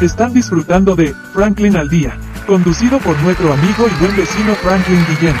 Están disfrutando de Franklin al Día, conducido por nuestro amigo y buen vecino Franklin Guillén.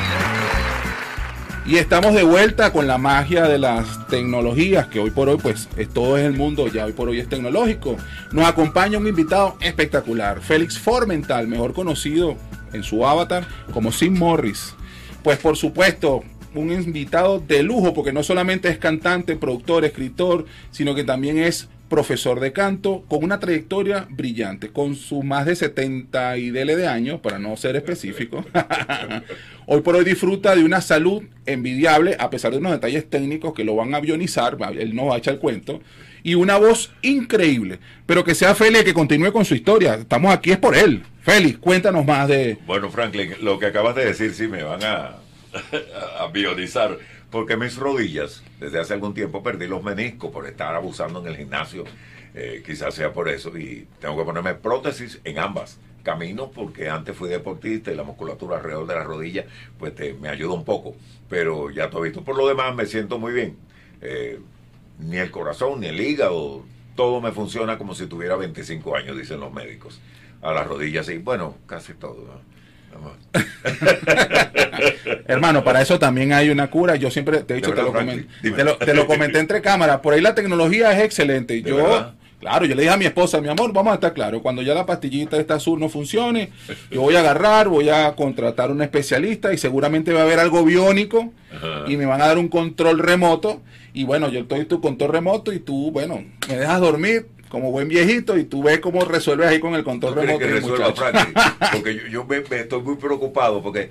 Y estamos de vuelta con la magia de las tecnologías, que hoy por hoy, pues, es, todo es el mundo, ya hoy por hoy es tecnológico. Nos acompaña un invitado espectacular, Félix Formental, mejor conocido en su avatar como Sim Morris. Pues, por supuesto, un invitado de lujo, porque no solamente es cantante, productor, escritor, sino que también es profesor de canto con una trayectoria brillante, con sus más de 70 y dele de años, para no ser específico. hoy por hoy disfruta de una salud envidiable, a pesar de unos detalles técnicos que lo van a avionizar, él no va a echar el cuento, y una voz increíble. Pero que sea Félix que continúe con su historia. Estamos aquí es por él. Félix, cuéntanos más de... Bueno, Franklin, lo que acabas de decir sí me van a, a porque mis rodillas, desde hace algún tiempo perdí los meniscos por estar abusando en el gimnasio, eh, quizás sea por eso, y tengo que ponerme prótesis en ambas. Camino porque antes fui deportista y la musculatura alrededor de la rodilla pues me ayuda un poco, pero ya todo visto. Por lo demás me siento muy bien. Eh, ni el corazón, ni el hígado, todo me funciona como si tuviera 25 años, dicen los médicos. A las rodillas, sí, bueno, casi todo. Hermano, para eso también hay una cura. Yo siempre te he dicho, te lo, comenté, te, lo, comenté entre cámaras. Por ahí la tecnología es excelente. Yo, claro, yo le dije a mi esposa, mi amor, vamos a estar claros. Cuando ya la pastillita esta azul no funcione, yo voy a agarrar, voy a contratar un especialista y seguramente va a haber algo biónico y me van a dar un control remoto. Y bueno, yo estoy tu control remoto y tú, bueno, me dejas dormir como buen viejito y tú ves cómo resuelves ahí con el control remoto. Que resuelva, porque yo, yo me, estoy muy preocupado porque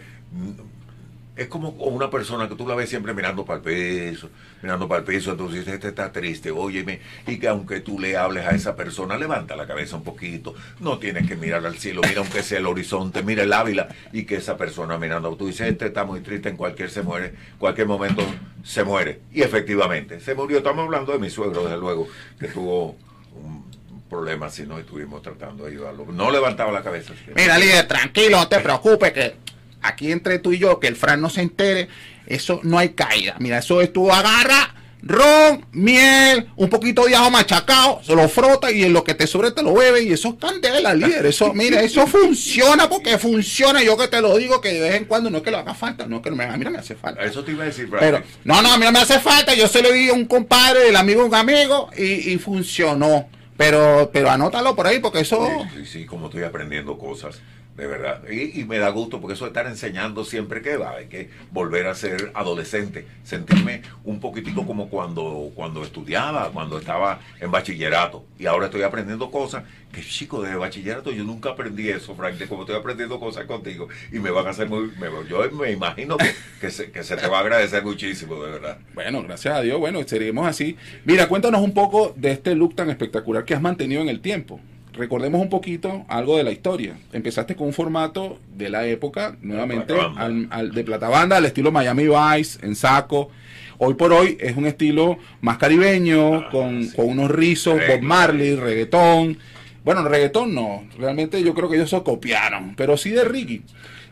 es como una persona que tú la ves siempre mirando para el piso, mirando para el piso, entonces este está triste, óyeme, y que aunque tú le hables a esa persona, levanta la cabeza un poquito, no tienes que mirar al cielo, mira aunque sea el horizonte, mira el ávila, y que esa persona mirando, tú dices, este está muy triste, en cualquier se muere, cualquier momento se muere, y efectivamente, se murió, estamos hablando de mi suegro, desde luego, que tuvo un problema si no estuvimos tratando de ayudarlo, no levantaba la cabeza. Mira, líder, tranquilo, no te preocupes, que aquí entre tú y yo, que el Fran no se entere, eso no hay caída. Mira, eso es tú agarra ron, miel, un poquito de ajo machacado, se lo frota y en lo que te sobre te lo bebe y eso es candela, líder. Eso, mira, eso funciona porque funciona. Yo que te lo digo que de vez en cuando no es que lo haga falta, no es que me, a mí no me hace falta. Eso te iba a decir, Pero, no, no, a mí no me hace falta. Yo se lo di a un compadre, el amigo un amigo y, y funcionó. Pero, pero anótalo por ahí porque eso... Sí, sí, sí, como estoy aprendiendo cosas de verdad. Y, me da gusto porque eso de estar enseñando siempre que va, hay que volver a ser adolescente, sentirme un poquitico como cuando, cuando estudiaba, cuando estaba en bachillerato. Y ahora estoy aprendiendo cosas que, chico, de bachillerato yo nunca aprendí eso, Frank, de como estoy aprendiendo cosas contigo. Y me van a hacer muy... yo me imagino que, que, se, que se te va a agradecer muchísimo, de verdad. Bueno, gracias a Dios, bueno, seguiremos así. Mira, cuéntanos un poco de este look tan espectacular que has mantenido en el tiempo recordemos un poquito algo de la historia. Empezaste con un formato de la época, nuevamente, al, de plata banda, al estilo Miami Vice, en saco. Hoy por hoy es un estilo más caribeño, ah, con, unos rizos, Bob Marley, reggaetón. Bueno, reggaetón no, realmente yo creo que ellos se copiaron, pero sí de Ricky,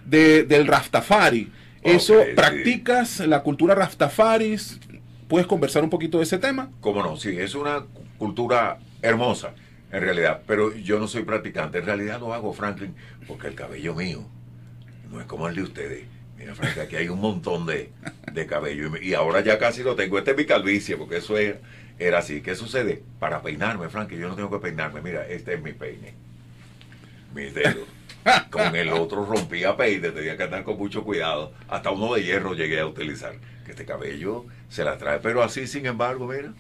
de, del Rastafari. Eso, ¿practicas la cultura Rastafari? ¿Puedes conversar un poquito de ese tema? Cómo no, sí, es una cultura hermosa en realidad. Pero yo no soy practicante. En realidad lo hago, Franklin, porque el cabello mío no es como el de ustedes. Mira, Franklin, aquí hay un montón de, cabello. Y, ahora ya casi lo tengo. Este es mi calvicie, porque eso era así. ¿Qué sucede? Para peinarme, Franklin, yo no tengo que peinarme. Mira, este es mi peine. Mis dedos. Con el otro rompía peine, tenía que andar con mucho cuidado. Hasta uno de hierro llegué a utilizar. Que este cabello se la trae. Pero así, sin embargo, mira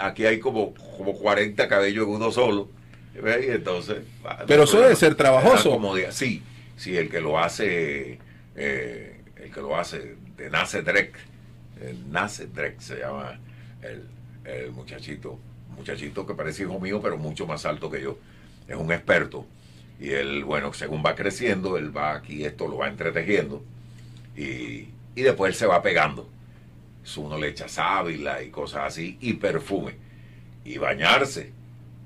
aquí hay como, como 40 cabellos en uno solo. entonces, Pero eso debe ser trabajoso. sí, sí, el que lo hace, eh, el que lo hace de Nace Drek, Nace Drek se llama el, el muchachito, muchachito que parece hijo mío, pero mucho más alto que yo. Es un experto. Y él, bueno, según va creciendo, él va aquí, esto lo va entretejiendo. Y, y después él se va pegando uno le echa sábila y cosas así, y perfume, y bañarse,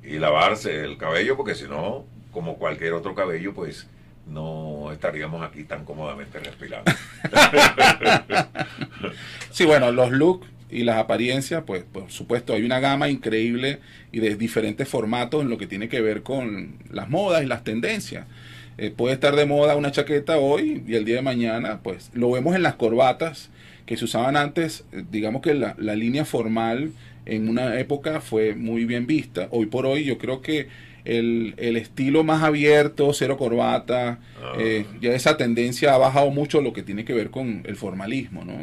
y lavarse el cabello, porque si no, como cualquier otro cabello, pues no estaríamos aquí tan cómodamente respirando. sí, bueno, los looks y las apariencias, pues por supuesto hay una gama increíble y de diferentes formatos en lo que tiene que ver con las modas y las tendencias. Eh, puede estar de moda una chaqueta hoy y el día de mañana, pues lo vemos en las corbatas que se usaban antes, eh, digamos que la, la línea formal en una época fue muy bien vista. Hoy por hoy yo creo que el, el estilo más abierto, cero corbata, Ah. eh, ya esa tendencia ha bajado mucho lo que tiene que ver con el formalismo, ¿no?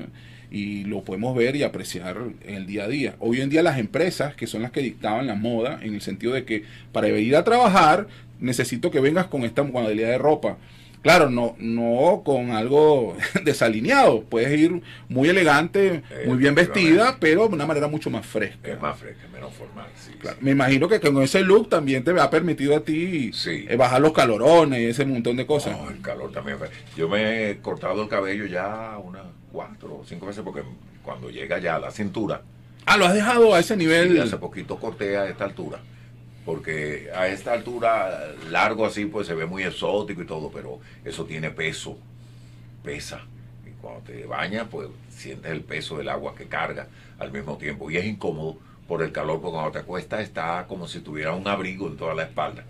Y lo podemos ver y apreciar en el día a día. Hoy en día las empresas, que son las que dictaban la moda, en el sentido de que para ir a trabajar necesito que vengas con esta modalidad de ropa. Claro, no, no con algo desalineado. Puedes ir muy elegante, muy bien vestida, pero de una manera mucho más fresca. Es más fresca, menos formal. Sí, Claro, sí. Me imagino que con ese look también te ha permitido a ti Sí. eh, bajar los calorones y ese montón de cosas. No, el calor también. Yo me he cortado el cabello ya unas cuatro o cinco veces porque cuando llega ya a la cintura, Ah, lo has dejado a ese nivel. hace poquito corté a esta altura. Porque a esta altura, largo así, pues se ve muy exótico y todo, pero eso tiene peso, pesa. Y cuando te bañas, pues sientes el peso del agua que carga al mismo tiempo. Y es incómodo por el calor, porque cuando te acuestas está como si tuviera un abrigo en toda la espalda.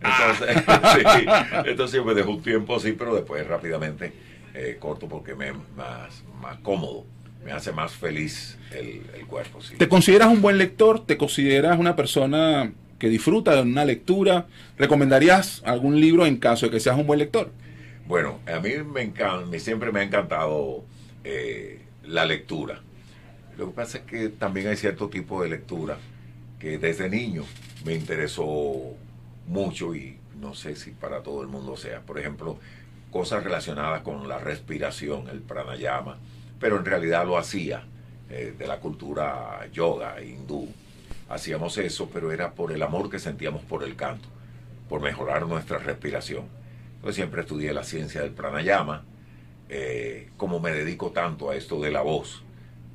Entonces, sí, entonces me dejo un tiempo así, pero después rápidamente eh, corto porque me es más, más cómodo, me hace más feliz el, el cuerpo. Sí. ¿Te consideras un buen lector? ¿Te consideras una persona que disfruta de una lectura? ¿Recomendarías algún libro en caso de que seas un buen lector? Bueno, a mí me encanta, siempre me ha encantado eh, la lectura. Lo que pasa es que también hay cierto tipo de lectura que desde niño me interesó mucho y no sé si para todo el mundo sea. Por ejemplo, cosas relacionadas con la respiración, el pranayama, pero en realidad lo hacía eh, de la cultura yoga, hindú. Hacíamos eso, pero era por el amor que sentíamos por el canto, por mejorar nuestra respiración. Entonces siempre estudié la ciencia del pranayama. Eh, como me dedico tanto a esto de la voz,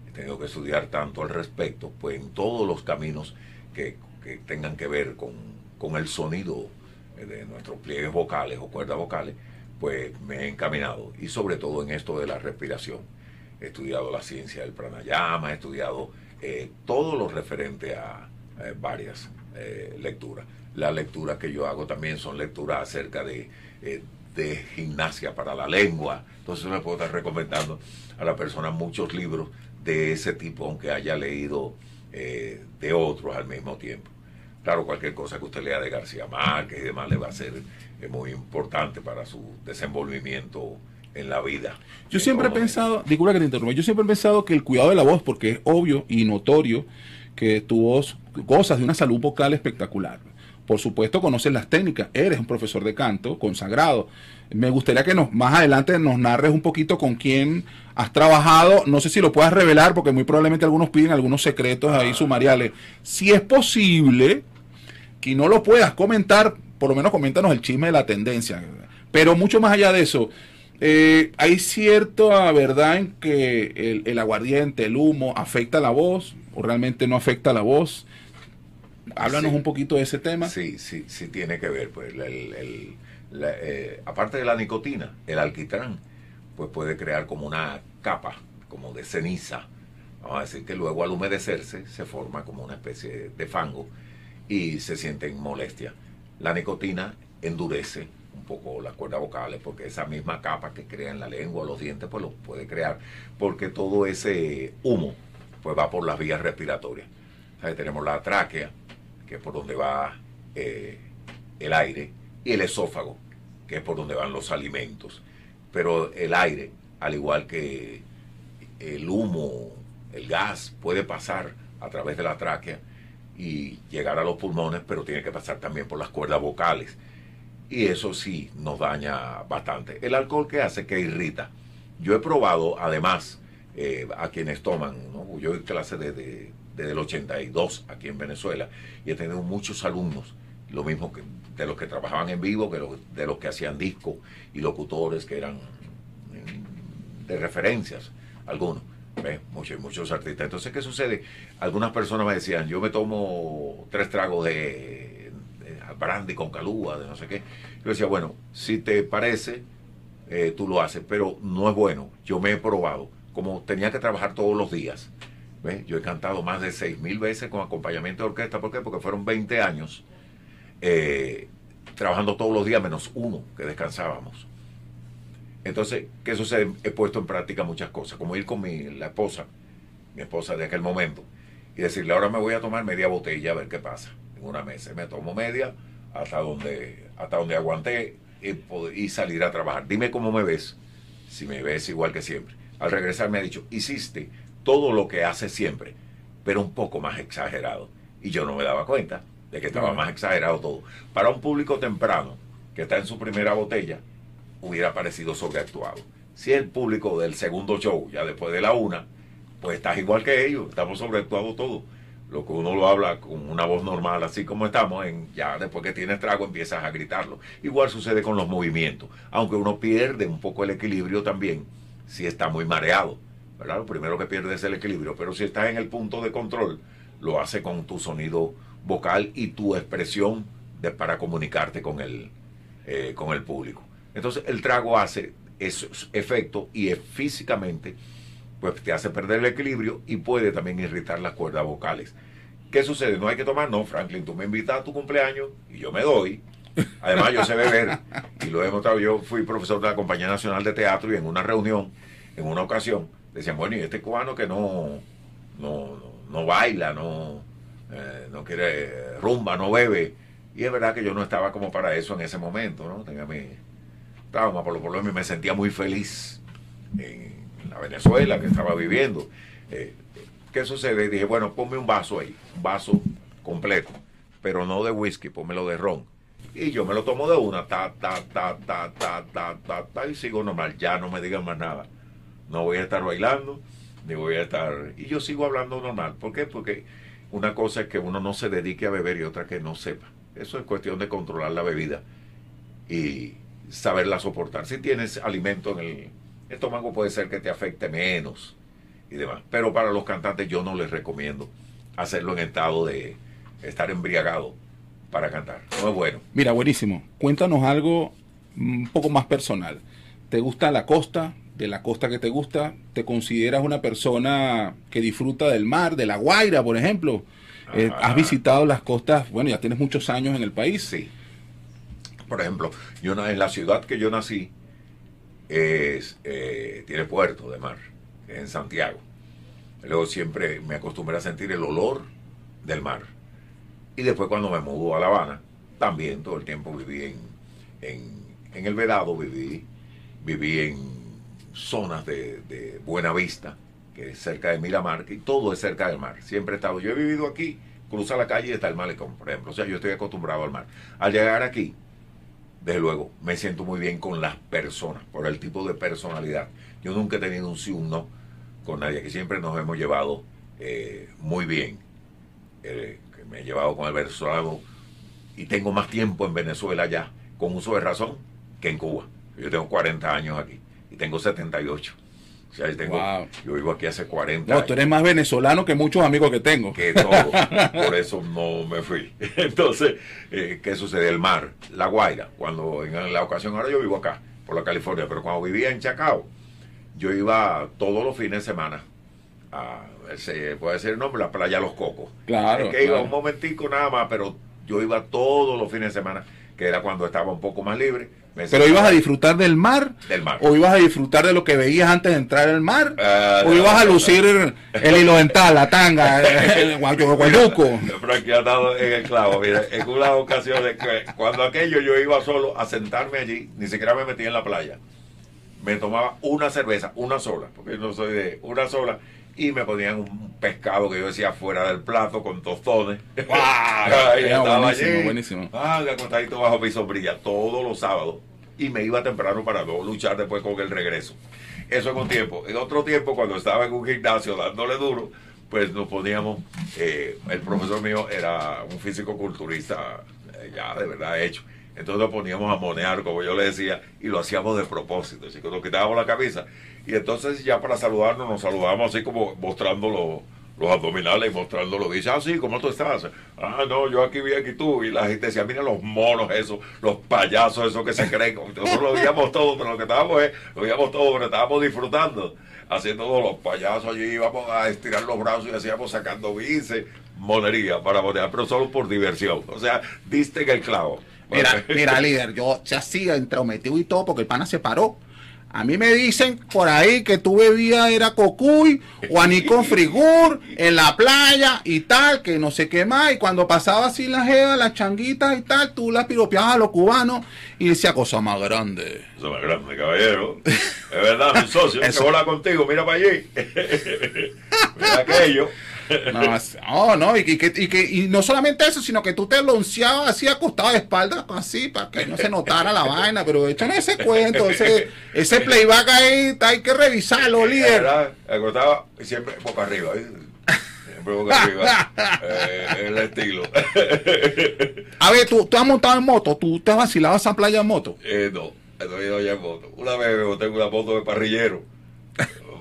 he tenido que estudiar tanto al respecto, pues en todos los caminos que, que tengan que ver con, con el sonido eh, de nuestros pliegues vocales o cuerdas vocales, pues me he encaminado. Y sobre todo en esto de la respiración. He estudiado la ciencia del pranayama, he estudiado eh, todo lo referente a eh, varias eh, lecturas. Las lecturas que yo hago también son lecturas acerca de, eh, de gimnasia para la lengua. Entonces me puedo estar recomendando a la persona muchos libros de ese tipo, aunque haya leído de otros al mismo tiempo. Claro, cualquier cosa que usted lea de García Márquez y demás le va a ser muy importante para su desenvolvimiento en la vida. Yo siempre he pensado, disculpa que te interrumpa, yo siempre he pensado que el cuidado de la voz, porque es obvio y notorio que tu voz gozas de una salud vocal espectacular. Por supuesto, conoces las técnicas, eres un profesor de canto consagrado. Me gustaría que nos, más adelante nos narres un poquito con quién has trabajado. No sé si lo puedas revelar, porque muy probablemente algunos piden algunos secretos ahí sumariales. Si es posible, que no lo puedas comentar, por lo menos coméntanos el chisme de la tendencia. Pero mucho más allá de eso, eh, hay cierta verdad en que el, el aguardiente, el humo, afecta la voz o realmente no afecta la voz. Háblanos Sí. un poquito de ese tema. Sí, sí, sí tiene que ver. Pues, el- el- la- eh, aparte de la nicotina, el alquitrán, pues puede crear como una capa, como de ceniza. Vamos a decir que luego al humedecerse se forma como una especie de fango y se sienten molestias. La nicotina endurece un poco las cuerdas vocales porque esa misma capa que crea en la lengua, los dientes, pues lo puede crear porque todo ese humo pues va por las vías respiratorias. ¿Sabe? Tenemos la tráquea, que es por donde va eh, el aire, y el esófago, que es por donde van los alimentos. Pero el aire, al igual que el humo, el gas, puede pasar a través de la tráquea y llegar a los pulmones, pero tiene que pasar también por las cuerdas vocales. Y eso sí nos daña bastante. El alcohol que hace que irrita. Yo he probado, además, eh, a quienes toman, yo doy clase desde, desde el 82 aquí en Venezuela y he tenido muchos alumnos, lo mismo que de los que trabajaban en vivo, que de los que hacían disco y locutores que eran mm, de referencias, algunos. Muchos, muchos artistas. Entonces, ¿qué sucede? Algunas personas me decían, yo me tomo tres tragos de, de brandy con calúa, de no sé qué. Yo decía, bueno, si te parece, eh, tú lo haces, pero no es bueno. Yo me he probado. Como tenía que trabajar todos los días, ¿Ves? Yo he cantado más de seis mil veces con acompañamiento de orquesta. ¿Por qué? Porque fueron 20 años eh, trabajando todos los días menos uno que descansábamos. Entonces, ¿qué sucede? He puesto en práctica muchas cosas, como ir con mi, la esposa, mi esposa de aquel momento, y decirle, ahora me voy a tomar media botella a ver qué pasa una mesa. Me tomo media hasta donde, hasta donde aguanté y, y salir a trabajar. Dime cómo me ves, si me ves igual que siempre. Al regresar me ha dicho, hiciste todo lo que haces siempre, pero un poco más exagerado. Y yo no me daba cuenta de que estaba más exagerado todo. Para un público temprano, que está en su primera botella, hubiera parecido sobreactuado. Si el público del segundo show, ya después de la una, pues estás igual que ellos, estamos sobreactuados todos. Lo que uno lo habla con una voz normal, así como estamos, en, ya después que tienes trago empiezas a gritarlo. Igual sucede con los movimientos, aunque uno pierde un poco el equilibrio también si está muy mareado. ¿verdad? Lo primero que pierde es el equilibrio, pero si estás en el punto de control, lo hace con tu sonido vocal y tu expresión de, para comunicarte con el, eh, con el público. Entonces el trago hace esos efectos y es físicamente pues te hace perder el equilibrio y puede también irritar las cuerdas vocales. ¿Qué sucede? No hay que tomar, no, Franklin, tú me invitas a tu cumpleaños y yo me doy. Además, yo sé beber y lo he demostrado. Yo fui profesor de la Compañía Nacional de Teatro y en una reunión, en una ocasión, decían, bueno, y este cubano que no, no, no, baila, no, eh, no quiere rumba, no bebe. Y es verdad que yo no estaba como para eso en ese momento, ¿no? Tenía mi trauma, por lo por lo menos me sentía muy feliz en la Venezuela que estaba viviendo. Eh, ¿Qué sucede? Dije, bueno, ponme un vaso ahí, un vaso completo, pero no de whisky, pónmelo de ron. Y yo me lo tomo de una, ta, ta, ta, ta, ta, ta, ta, ta, y sigo normal, ya no me digan más nada. No voy a estar bailando, ni voy a estar... Y yo sigo hablando normal. ¿Por qué? Porque una cosa es que uno no se dedique a beber y otra que no sepa. Eso es cuestión de controlar la bebida y saberla soportar. Si tienes alimento en el estómago puede ser que te afecte menos y demás. Pero para los cantantes yo no les recomiendo hacerlo en estado de estar embriagado para cantar. No es bueno. Mira, buenísimo. Cuéntanos algo un poco más personal. ¿Te gusta la costa? ¿De la costa que te gusta? ¿Te consideras una persona que disfruta del mar, de la Guaira, por ejemplo? Eh. ¿Has visitado las costas? Bueno, ya tienes muchos años en el país. Sí. Por ejemplo, yo en la ciudad que yo nací es, eh, tiene puerto de mar, en Santiago. Luego siempre me acostumbré a sentir el olor del mar. Y después cuando me mudó a La Habana, también todo el tiempo viví en, en, en el Vedado, viví, viví en zonas de, de Buena Vista, que es cerca de Miramar, y todo es cerca del mar. Siempre he estado, yo he vivido aquí, cruza la calle y está el malecón, por ejemplo. O sea, yo estoy acostumbrado al mar. Al llegar aquí, desde luego, me siento muy bien con las personas, por el tipo de personalidad. Yo nunca he tenido un sí, un no con nadie, que siempre nos hemos llevado eh, muy bien. Eh, que me he llevado con el venezolano y tengo más tiempo en Venezuela ya, con uso de razón, que en Cuba. Yo tengo 40 años aquí y tengo 78. O sea, yo, tengo, Wow. yo vivo aquí hace 40 No, años tú eres más venezolano que muchos amigos que tengo. que todo. Por eso no me fui. Entonces, eh, ¿qué sucede? El mar, La Guaira, cuando en la ocasión, ahora yo vivo acá, por la California, pero cuando vivía en Chacao, yo iba todos los fines de semana a, se puede decir el nombre, la playa Los Cocos. Claro, Es que iba un momentico nada más, pero yo iba todos los fines de semana, que era cuando estaba un poco más libre. ¿Pero ibas a disfrutar del mar? del mar. ¿O ibas a disfrutar de lo que veías antes de entrar al mar? Ah, ¿O no, ibas a no, lucir el hilo dental, la tanga, el guayuco? Frankie ha dado en el clavo. Mira, en una ocasión, cuando aquello yo iba solo a sentarme allí, ni siquiera me metía en la playa. Me tomaba una cerveza, una sola, porque yo no soy de una sola, y me ponían un pescado que yo decía fuera del plato con tostones. Era estaba buenísimo, allí, buenísimo. Ah, acostadito bajo mi sombrilla todos los sábados. Y me iba temprano para no luchar después con el regreso. Eso en un tiempo. En otro tiempo, cuando estaba en un gimnasio dándole duro, pues nos poníamos, eh, el profesor mío era un físico culturista eh, ya de verdad hecho. Entonces nos poníamos a monear, como yo le decía, y lo hacíamos de propósito. Que nos quitábamos la camisa. Y entonces ya para saludarnos, nos saludábamos así como mostrando los, los abdominales y mostrándolo. Dice, ah, sí, ¿cómo tú estás? Ah, no, yo aquí vi aquí tú. Y la gente decía, mira los monos esos, los payasos esos que se creen. Nosotros lo veíamos todo, pero lo que estábamos es, lo veíamos todo, pero estábamos disfrutando. haciendo todos los payasos allí, íbamos a estirar los brazos y hacíamos sacando bice, monería para monear, pero solo por diversión. O sea, diste en el clavo. Mira, mira, líder, yo se hacía entrometido y todo porque el pana se paró. A mí me dicen por ahí que tú bebías era cocuy o aní con frigur en la playa y tal, que no sé qué más. Y cuando pasaba así la jeva, las changuitas y tal, tú las piropeabas a los cubanos y decía cosa más grande. Cosa más grande, caballero. Es verdad, mi socio, que hola contigo, mira para allí. mira aquello. No, es- no, y, que- y que, y, no solamente eso, sino que tú te lonceabas así acostado de espaldas, así, para que no se notara la vaina, pero es ese cuento, ese, ese playback ahí, hay que revisarlo, líder. ¿Verdad? Acostaba siempre boca arriba. ¿eh? Siempre boca arriba. Eh, el estilo. A ver, tú, tú has montado en moto, tú te has vacilado esa playa en moto. Eh, no, no he ido ya en moto. Una vez me boté en una moto de parrillero.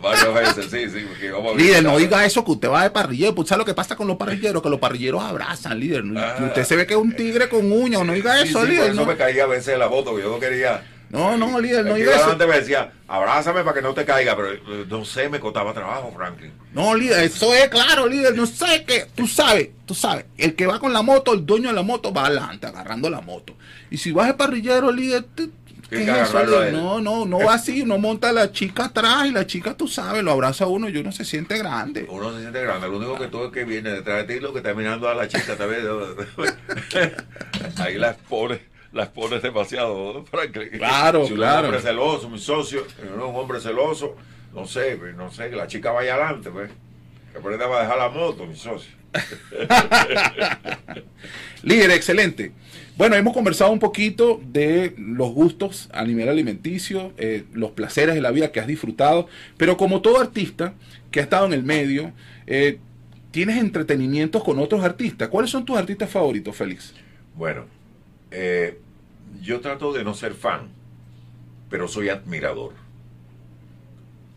Varias veces, sí, sí. Porque íbamos a Líder, no diga eso que usted va de parrillero. Pues, ¿Sabe lo que pasa con los parrilleros? Que los parrilleros abrazan, líder. Ah. Usted se ve que es un tigre con uñas. No diga eso, sí, por líder. eso no. me caía a veces de la que yo no quería. No, no, líder, no diga eso. delante me decía, abrázame para que no te caiga, pero eh, no sé, me costaba trabajo, Franklin. No, líder, eso es claro, líder. No sé qué. Tú sabes, tú sabes. El que va con la moto, el dueño de la moto va adelante, agarrando la moto. Y si vas de parrillero, líder, tú- ¿qué Tiene es que eso. No, no, no va así. Uno monta a la chica atrás y la chica, tú sabes, lo abraza a uno y uno se siente grande. Uno se siente grande, lo único que tú es que viene detrás de ti, lo que está mirando a la chica también. Ahí las pones, las pones demasiado, ¿no, Franklin? Claro, si uno claro. un hombre celoso, mi socio, uno es un hombre celoso, no sé, pues, no sé, que la chica vaya adelante, pues. Que va a dejar la moto, mi socio. Líder, excelente. Bueno, hemos conversado un poquito de los gustos a nivel alimenticio, eh, los placeres de la vida que has disfrutado, pero como todo artista que ha estado en el medio, eh, tienes entretenimientos con otros artistas. ¿Cuáles son tus artistas favoritos, Félix? Bueno, eh, yo trato de no ser fan, pero soy admirador.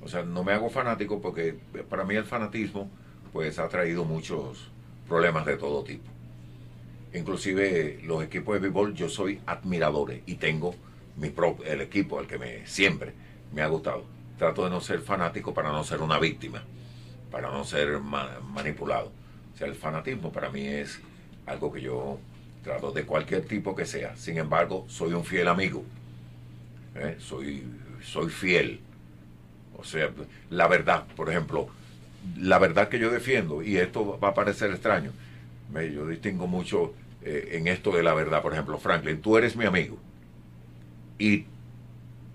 O sea, no me hago fanático porque para mí el fanatismo pues ha traído muchos problemas de todo tipo. Inclusive los equipos de béisbol yo soy admiradores y tengo mi el equipo al que me siempre me ha gustado. Trato de no ser fanático para no ser una víctima, para no ser ma- manipulado. O sea, el fanatismo para mí es algo que yo trato de cualquier tipo que sea. Sin embargo, soy un fiel amigo. ¿eh? Soy, soy fiel. O sea, la verdad, por ejemplo, la verdad que yo defiendo, y esto va a parecer extraño, me- yo distingo mucho eh, en esto de la verdad. Por ejemplo, Franklin, tú eres mi amigo y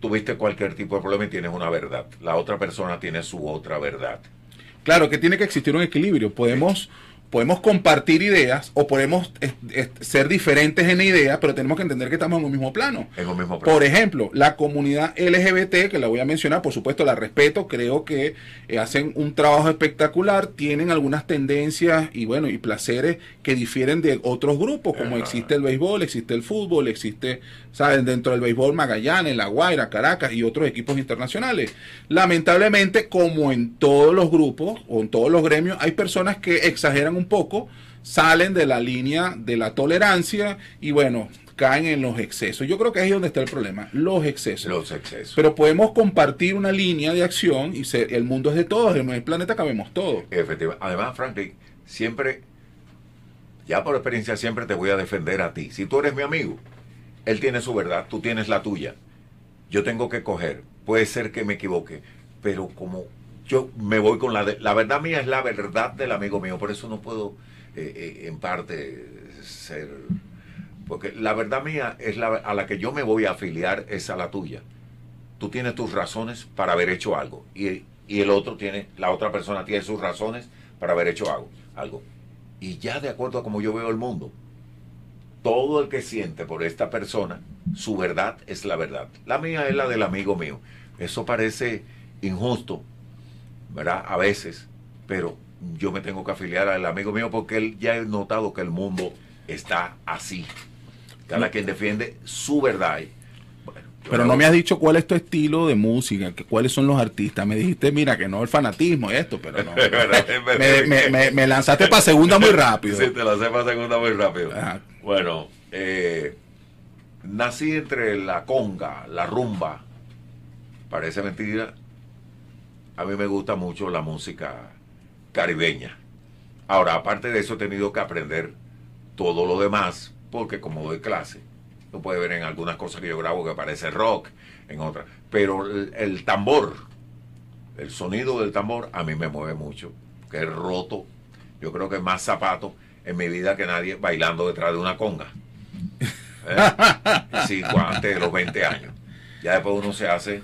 tuviste cualquier tipo de problema y tienes una verdad. La otra persona tiene su otra verdad. Claro que tiene que existir un equilibrio. Podemos, podemos compartir ideas o podemos ser diferentes en ideas, pero tenemos que entender que estamos en un mismo plano. En un mismo plano. Por ejemplo, la comunidad LGBT, que la voy a mencionar, por supuesto la respeto, creo que eh, hacen un trabajo espectacular, tienen algunas tendencias y bueno, y placeres que difieren de otros grupos, como Ajá. existe el béisbol, existe el fútbol, existe, ¿saben? Dentro del béisbol Magallanes, La Guaira, Caracas y otros equipos internacionales. Lamentablemente, como en todos los grupos o en todos los gremios, hay personas que exageran un poco, salen de la línea de la tolerancia y bueno, caen en los excesos. Yo creo que ahí es donde está el problema, los excesos. Los excesos. Pero podemos compartir una línea de acción y ser, el mundo es de todos, en el planeta cabemos todos. Efectivamente. Además, Franklin, siempre, ya por experiencia, siempre te voy a defender a ti. Si tú eres mi amigo, él tiene su verdad, tú tienes la tuya. Yo tengo que coger. Puede ser que me equivoque, pero como yo me voy con la... de- la verdad mía es la verdad del amigo mío, por eso no puedo, eh, eh, en parte, ser... Porque la verdad mía es la a la que yo me voy a afiliar, es a la tuya tú tienes tus razones para haber hecho algo y, y el otro tiene, la otra persona tiene sus razones para haber hecho algo, algo. Y ya de acuerdo a como yo veo el mundo, todo el que siente por esta persona, su verdad es la verdad. La mía es la del amigo mío. Eso parece injusto, ¿verdad? A veces, pero yo me tengo que afiliar al amigo mío porque él ya he notado que el mundo está así. Cada quien defiende su verdad. Bueno, Pero no me has dicho cuál es tu estilo de música, que cuáles son los artistas. Me dijiste, mira, que no el fanatismo, esto, pero no. Es verdad, es verdad. me, me- me- me lanzaste para segunda muy rápido. Sí, te la sepa segunda muy rápido. Ajá. Bueno, eh, nací entre la conga, la rumba, parece mentira, a mí me gusta mucho la música caribeña. Ahora, aparte de eso, he tenido que aprender todo lo demás, porque como doy clase, lo puede ver en algunas cosas que yo grabo que parece rock, en otras. Pero el, el tambor, el sonido del tambor, a mí me mueve mucho, que es roto. Yo creo que más zapato en mi vida que nadie bailando detrás de una conga. ¿Eh? Sí, antes de los 20 años. Ya después uno se hace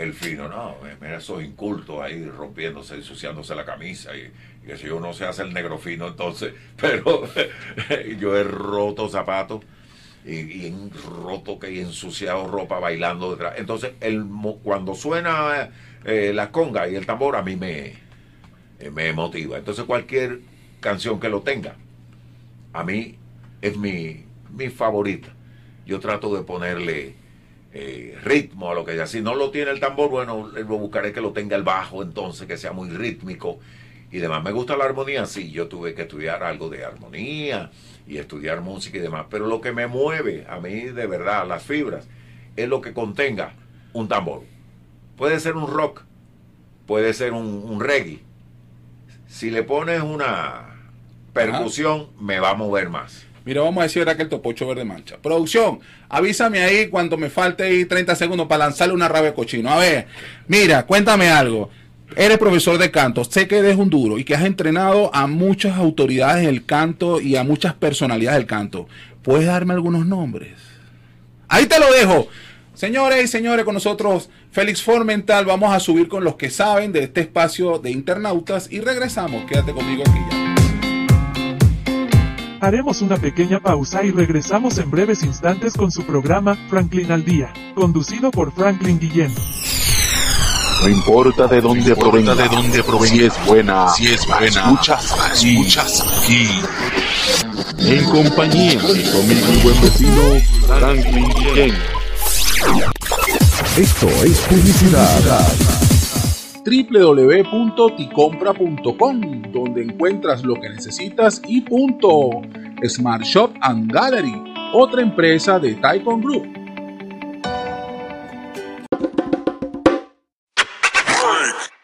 el fino, no, mira esos incultos ahí rompiéndose, ensuciándose la camisa y, que si uno se hace el negro fino entonces, pero yo he roto zapatos y, y roto que he ensuciado ropa bailando detrás. Entonces, el, cuando suena eh, la conga y el tambor a mí me, eh, me motiva. Entonces cualquier canción que lo tenga, a mí es mi, mi favorita. Yo trato de ponerle eh, ritmo a lo que sea. Si no lo tiene el tambor, bueno, lo buscaré que lo tenga el bajo, entonces que sea muy rítmico y demás. Me gusta la armonía, sí, yo tuve que estudiar algo de armonía y estudiar música y demás, pero lo que me mueve a mí de verdad, las fibras, es lo que contenga un tambor. Puede ser un rock, puede ser un reggae. Si le pones una percusión, me va a mover más. Mira, vamos a decir ahora que el topocho verde mancha. Producción, avísame ahí cuando me falte ahí 30 segundos para lanzarle una rabia cochino. A ver, mira, cuéntame algo. Eres profesor de canto, sé que eres un duro y que has entrenado a muchas autoridades del canto y a muchas personalidades del canto. ¿Puedes darme algunos nombres? Ahí te lo dejo. Señores y señores, con nosotros Félix Formental, vamos a subir con los que saben de este espacio de internautas y regresamos. Quédate conmigo aquí ya. Haremos una pequeña pausa y regresamos en breves instantes con su programa Franklin al Día, conducido por Franklin Guillén. No importa de dónde provenga, de dónde provenga, si es buena, si es buena, escuchas, escuchas aquí. En compañía de conmigo mi buen vecino Franklin Guillén. Esto es publicidad www.ticompra.com, donde encuentras lo que necesitas y punto. Smart Shop and Gallery, otra empresa de Taikon Group